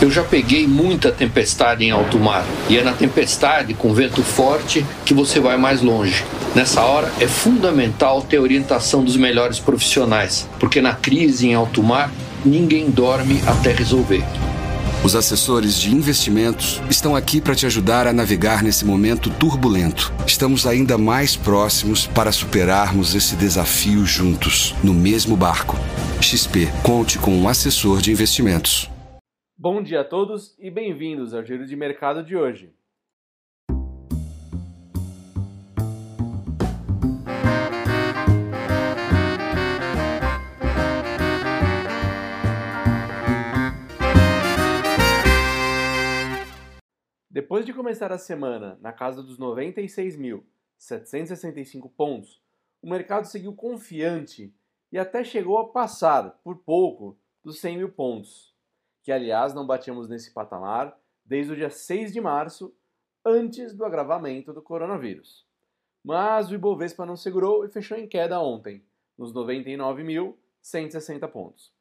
Eu já peguei muita tempestade em alto mar e é na tempestade com vento forte que você vai mais longe. Nessa hora é fundamental ter orientação dos melhores profissionais, porque na crise em alto mar ninguém dorme até resolver. Os assessores de investimentos estão aqui para te ajudar a navegar nesse momento turbulento. Estamos ainda mais próximos para superarmos esse desafio juntos, no mesmo barco. XP, conte com um assessor de investimentos. Bom dia a todos e bem-vindos ao Giro de Mercado de hoje. Depois de começar a semana na casa dos 96.765 pontos, o mercado seguiu confiante e até chegou a passar, por pouco, dos 100 mil pontos que aliás não batíamos nesse patamar desde o dia 6 de março, antes do agravamento do coronavírus. Mas o Ibovespa não segurou e fechou em queda ontem, nos 99.160 pontos.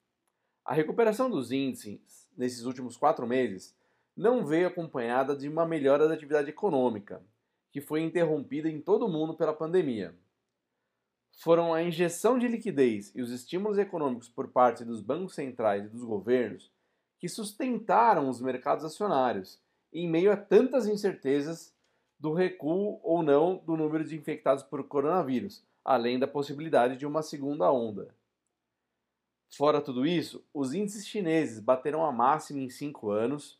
A recuperação dos índices nesses últimos quatro meses não veio acompanhada de uma melhora da atividade econômica, que foi interrompida em todo o mundo pela pandemia. Foram a injeção de liquidez e os estímulos econômicos por parte dos bancos centrais e dos governos que sustentaram os mercados acionários em meio a tantas incertezas do recuo ou não do número de infectados por coronavírus, além da possibilidade de uma segunda onda. Fora tudo isso, os índices chineses bateram a máxima em cinco anos,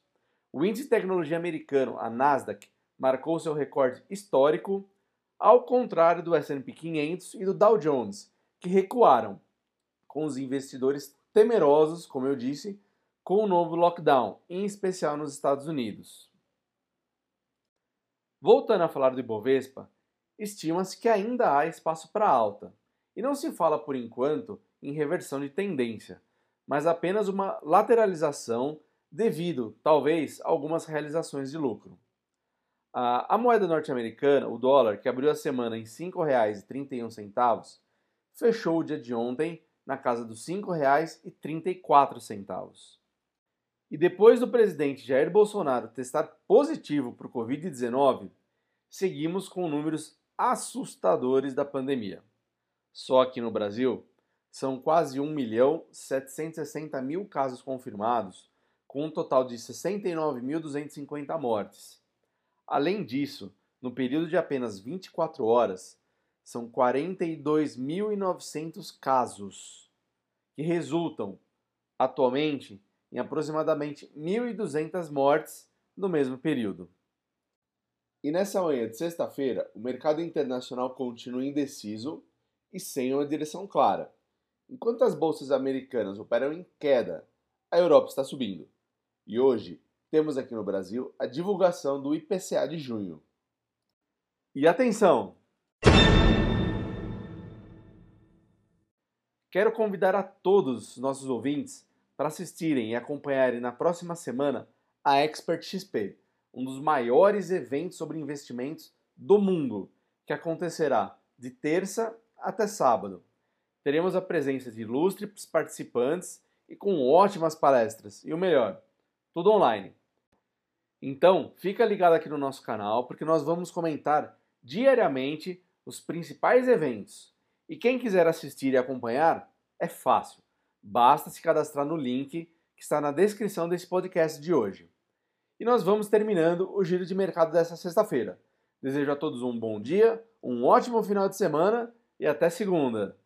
o índice de tecnologia americano, a Nasdaq, marcou seu recorde histórico, ao contrário do S&P 500 e do Dow Jones, que recuaram, com os investidores temerosos, como eu disse, com o novo lockdown, em especial nos Estados Unidos. Voltando a falar do Ibovespa, estima-se que ainda há espaço para alta, e não se fala por enquanto em reversão de tendência, mas apenas uma lateralização devido, talvez, a algumas realizações de lucro. A, moeda norte-americana, o dólar, que abriu a semana em R$ 5,31, fechou o dia de ontem na casa dos R$ 5,34. E depois do presidente Jair Bolsonaro testar positivo para o Covid-19, seguimos com números assustadores da pandemia. Só aqui no Brasil, são quase 1 milhão 760 mil casos confirmados, com um total de 69.250 mortes. Além disso, no período de apenas 24 horas, são 42.900 casos, que resultam, atualmente, em aproximadamente 1.200 mortes no mesmo período. E nessa manhã de sexta-feira, o mercado internacional continua indeciso e sem uma direção clara. Enquanto as bolsas americanas operam em queda, a Europa está subindo. E hoje temos aqui no Brasil a divulgação do IPCA de junho. E atenção! Quero convidar a todos os nossos ouvintes para assistirem e acompanharem na próxima semana a Expert XP, um dos maiores eventos sobre investimentos do mundo, que acontecerá de terça até sábado. Teremos a presença de ilustres participantes e com ótimas palestras, e o melhor, tudo online. Então, fica ligado aqui no nosso canal, porque nós vamos comentar diariamente os principais eventos. E quem quiser assistir e acompanhar, é fácil Basta se cadastrar no link que está na descrição desse podcast de hoje. E nós vamos terminando o giro de mercado dessa sexta-feira. Desejo a todos um bom dia, um ótimo final de semana e até segunda.